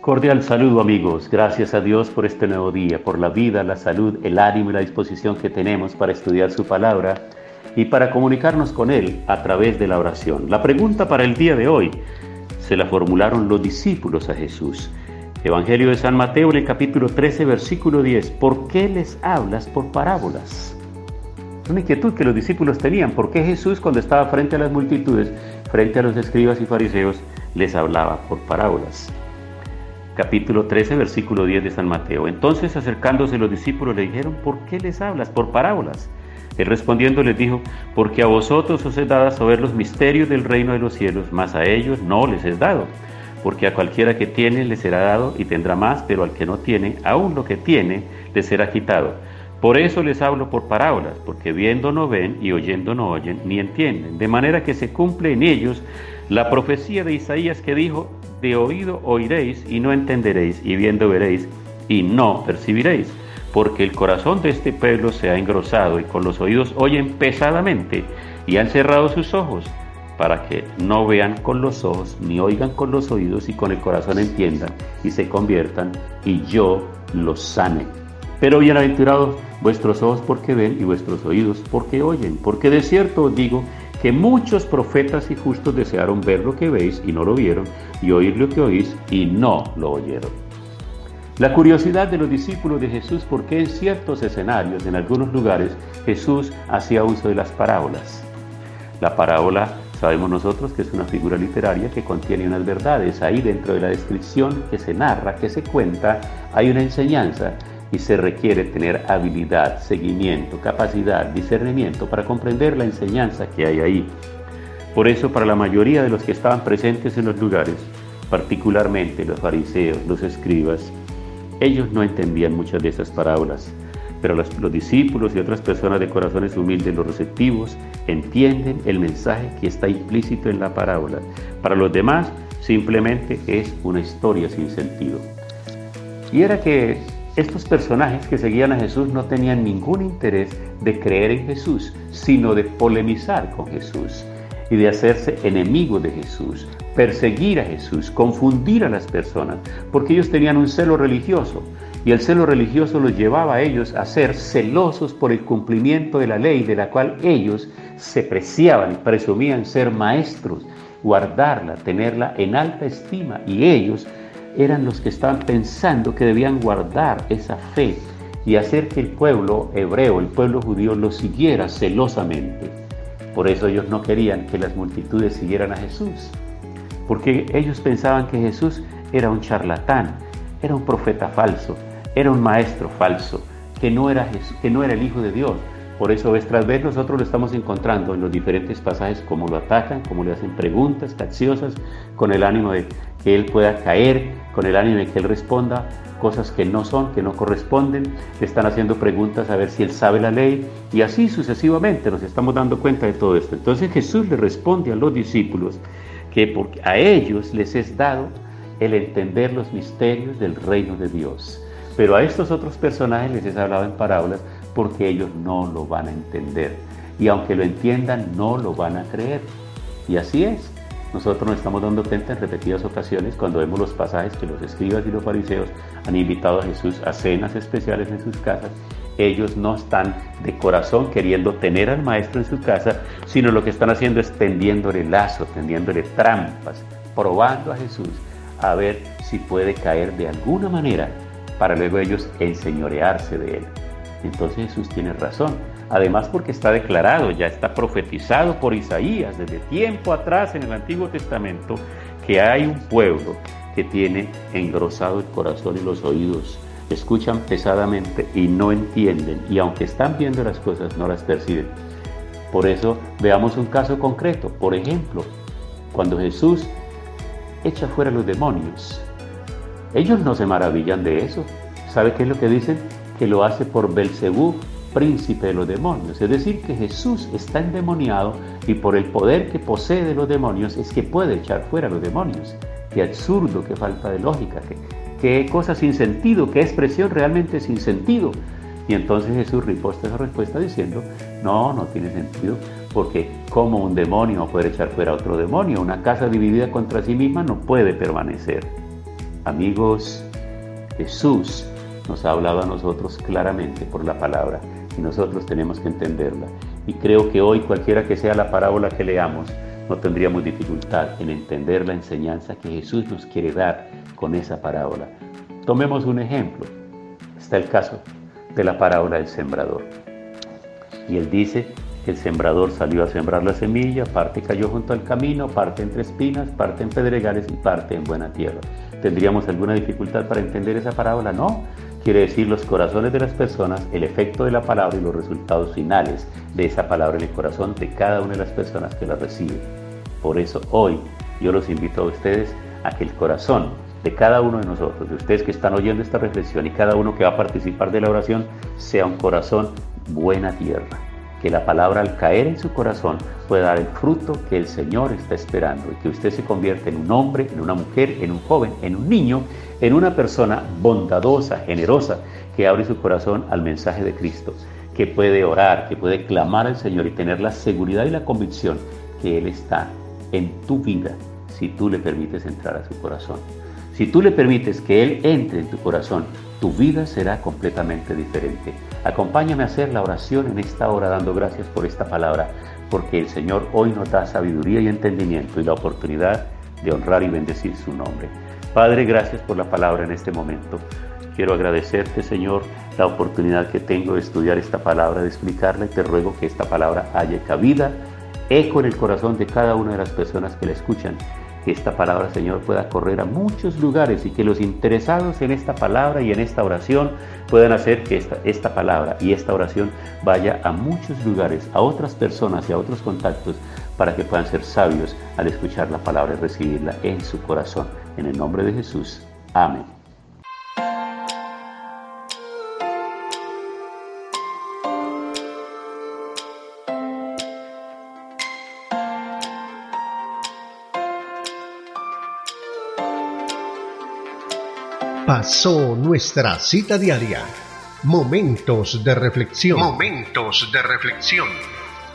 Cordial saludo amigos, gracias a Dios por este nuevo día, por la vida, la salud, el ánimo y la disposición que tenemos para estudiar su palabra y para comunicarnos con Él a través de la oración. La pregunta para el día de hoy se la formularon los discípulos a Jesús. Evangelio de San Mateo en el capítulo 13, versículo 10. ¿Por qué les hablas por parábolas? Una inquietud que los discípulos tenían. ¿Por qué Jesús cuando estaba frente a las multitudes, frente a los escribas y fariseos, les hablaba por parábolas? Capítulo 13, versículo 10 de San Mateo. Entonces acercándose los discípulos le dijeron, ¿por qué les hablas? Por parábolas. Él respondiendo les dijo, porque a vosotros os es dado saber los misterios del reino de los cielos, mas a ellos no les es dado. Porque a cualquiera que tiene le será dado y tendrá más, pero al que no tiene, aún lo que tiene le será quitado. Por eso les hablo por parábolas, porque viendo no ven y oyendo no oyen, ni entienden. De manera que se cumple en ellos la profecía de Isaías que dijo, de oído oiréis y no entenderéis, y viendo veréis y no percibiréis, porque el corazón de este pueblo se ha engrosado y con los oídos oyen pesadamente y han cerrado sus ojos para que no vean con los ojos, ni oigan con los oídos y con el corazón entiendan y se conviertan y yo los sane. Pero bienaventurados vuestros ojos porque ven y vuestros oídos porque oyen, porque de cierto os digo que muchos profetas y justos desearon ver lo que veis y no lo vieron, y oír lo que oís y no lo oyeron. La curiosidad de los discípulos de Jesús porque en ciertos escenarios, en algunos lugares, Jesús hacía uso de las parábolas. La parábola sabemos nosotros que es una figura literaria que contiene unas verdades. Ahí dentro de la descripción que se narra, que se cuenta, hay una enseñanza y se requiere tener habilidad, seguimiento, capacidad, discernimiento para comprender la enseñanza que hay ahí. Por eso para la mayoría de los que estaban presentes en los lugares, particularmente los fariseos, los escribas, ellos no entendían muchas de esas parábolas, pero los, los, discípulos y otras personas de corazones humildes, los receptivos, entienden el mensaje que está implícito en la parábola. Para los demás, simplemente es una historia sin sentido. Y era que estos personajes que seguían a Jesús no tenían ningún interés de creer en Jesús, sino de polemizar con Jesús y de hacerse enemigos de Jesús, perseguir a Jesús, confundir a las personas, porque ellos tenían un celo religioso y el celo religioso los llevaba a ellos a ser celosos por el cumplimiento de la ley de la cual ellos se preciaban, presumían ser maestros, guardarla, tenerla en alta estima y ellos eran los que estaban pensando que debían guardar esa fe y hacer que el pueblo hebreo, el pueblo judío, lo siguiera celosamente. Por eso ellos no querían que las multitudes siguieran a Jesús, porque ellos pensaban que Jesús era un charlatán, era un profeta falso, era un maestro falso, que no era, que no era el Hijo de Dios. Por eso vez tras vez nosotros lo estamos encontrando en los diferentes pasajes, como lo atacan, como le hacen preguntas capciosas, con el ánimo de que él pueda caer, con el ánimo de que él responda cosas que no son, que no corresponden, le están haciendo preguntas a ver si él sabe la ley y así sucesivamente nos estamos dando cuenta de todo esto. Entonces Jesús le responde a los discípulos que porque a ellos les es dado el entender los misterios del reino de Dios. Pero a estos otros personajes les es hablado en parábolas porque ellos no lo van a entender. Y aunque lo entiendan, no lo van a creer. Y así es. Nosotros nos estamos dando cuenta en repetidas ocasiones cuando vemos los pasajes que los escribas y los fariseos han invitado a Jesús a cenas especiales en sus casas. Ellos no están de corazón queriendo tener al maestro en su casa, sino lo que están haciendo es tendiéndole lazo, tendiéndole trampas, probando a Jesús a ver si puede caer de alguna manera para luego ellos enseñorearse de él. Entonces Jesús tiene razón. Además porque está declarado, ya está profetizado por Isaías desde tiempo atrás en el Antiguo Testamento, que hay un pueblo que tiene engrosado el corazón y los oídos, escuchan pesadamente y no entienden, y aunque están viendo las cosas, no las perciben. Por eso veamos un caso concreto. Por ejemplo, cuando Jesús echa fuera los demonios. Ellos no se maravillan de eso. ¿Sabe qué es lo que dicen? Que lo hace por Belcebú, príncipe de los demonios. Es decir, que Jesús está endemoniado y por el poder que posee de los demonios es que puede echar fuera los demonios. Qué absurdo, qué falta de lógica, qué, qué cosa sin sentido, qué expresión realmente sin sentido. Y entonces Jesús riposta esa respuesta diciendo, no, no tiene sentido, porque como un demonio puede echar fuera a otro demonio, una casa dividida contra sí misma no puede permanecer. Amigos, Jesús nos ha hablado a nosotros claramente por la palabra y nosotros tenemos que entenderla. Y creo que hoy cualquiera que sea la parábola que leamos, no tendríamos dificultad en entender la enseñanza que Jesús nos quiere dar con esa parábola. Tomemos un ejemplo. Está el caso de la parábola del sembrador. Y él dice que el sembrador salió a sembrar la semilla, parte cayó junto al camino, parte entre espinas, parte en pedregales y parte en buena tierra. ¿Tendríamos alguna dificultad para entender esa parábola? No. Quiere decir los corazones de las personas, el efecto de la palabra y los resultados finales de esa palabra en el corazón de cada una de las personas que la recibe. Por eso hoy yo los invito a ustedes a que el corazón de cada uno de nosotros, de ustedes que están oyendo esta reflexión y cada uno que va a participar de la oración, sea un corazón buena tierra. Que la palabra al caer en su corazón pueda dar el fruto que el Señor está esperando y que usted se convierta en un hombre, en una mujer, en un joven, en un niño, en una persona bondadosa, generosa, que abre su corazón al mensaje de Cristo, que puede orar, que puede clamar al Señor y tener la seguridad y la convicción que Él está en tu vida si tú le permites entrar a su corazón. Si tú le permites que Él entre en tu corazón, tu vida será completamente diferente. Acompáñame a hacer la oración en esta hora dando gracias por esta palabra, porque el Señor hoy nos da sabiduría y entendimiento y la oportunidad de honrar y bendecir su nombre. Padre, gracias por la palabra en este momento. Quiero agradecerte, Señor, la oportunidad que tengo de estudiar esta palabra, de explicarla y te ruego que esta palabra haya cabida, eco en el corazón de cada una de las personas que la escuchan que esta palabra, Señor, pueda correr a muchos lugares y que los interesados en esta palabra y en esta oración puedan hacer que esta, esta palabra y esta oración vaya a muchos lugares, a otras personas y a otros contactos para que puedan ser sabios al escuchar la palabra y recibirla en su corazón. En el nombre de Jesús. Amén. Pasó nuestra cita diaria. Momentos de reflexión. Momentos de reflexión.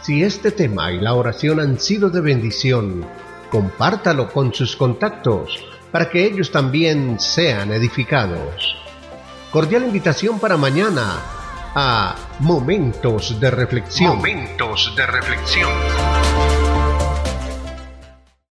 Si este tema y la oración han sido de bendición, compártalo con sus contactos para que ellos también sean edificados. Cordial invitación para mañana a Momentos de Reflexión. Momentos de Reflexión.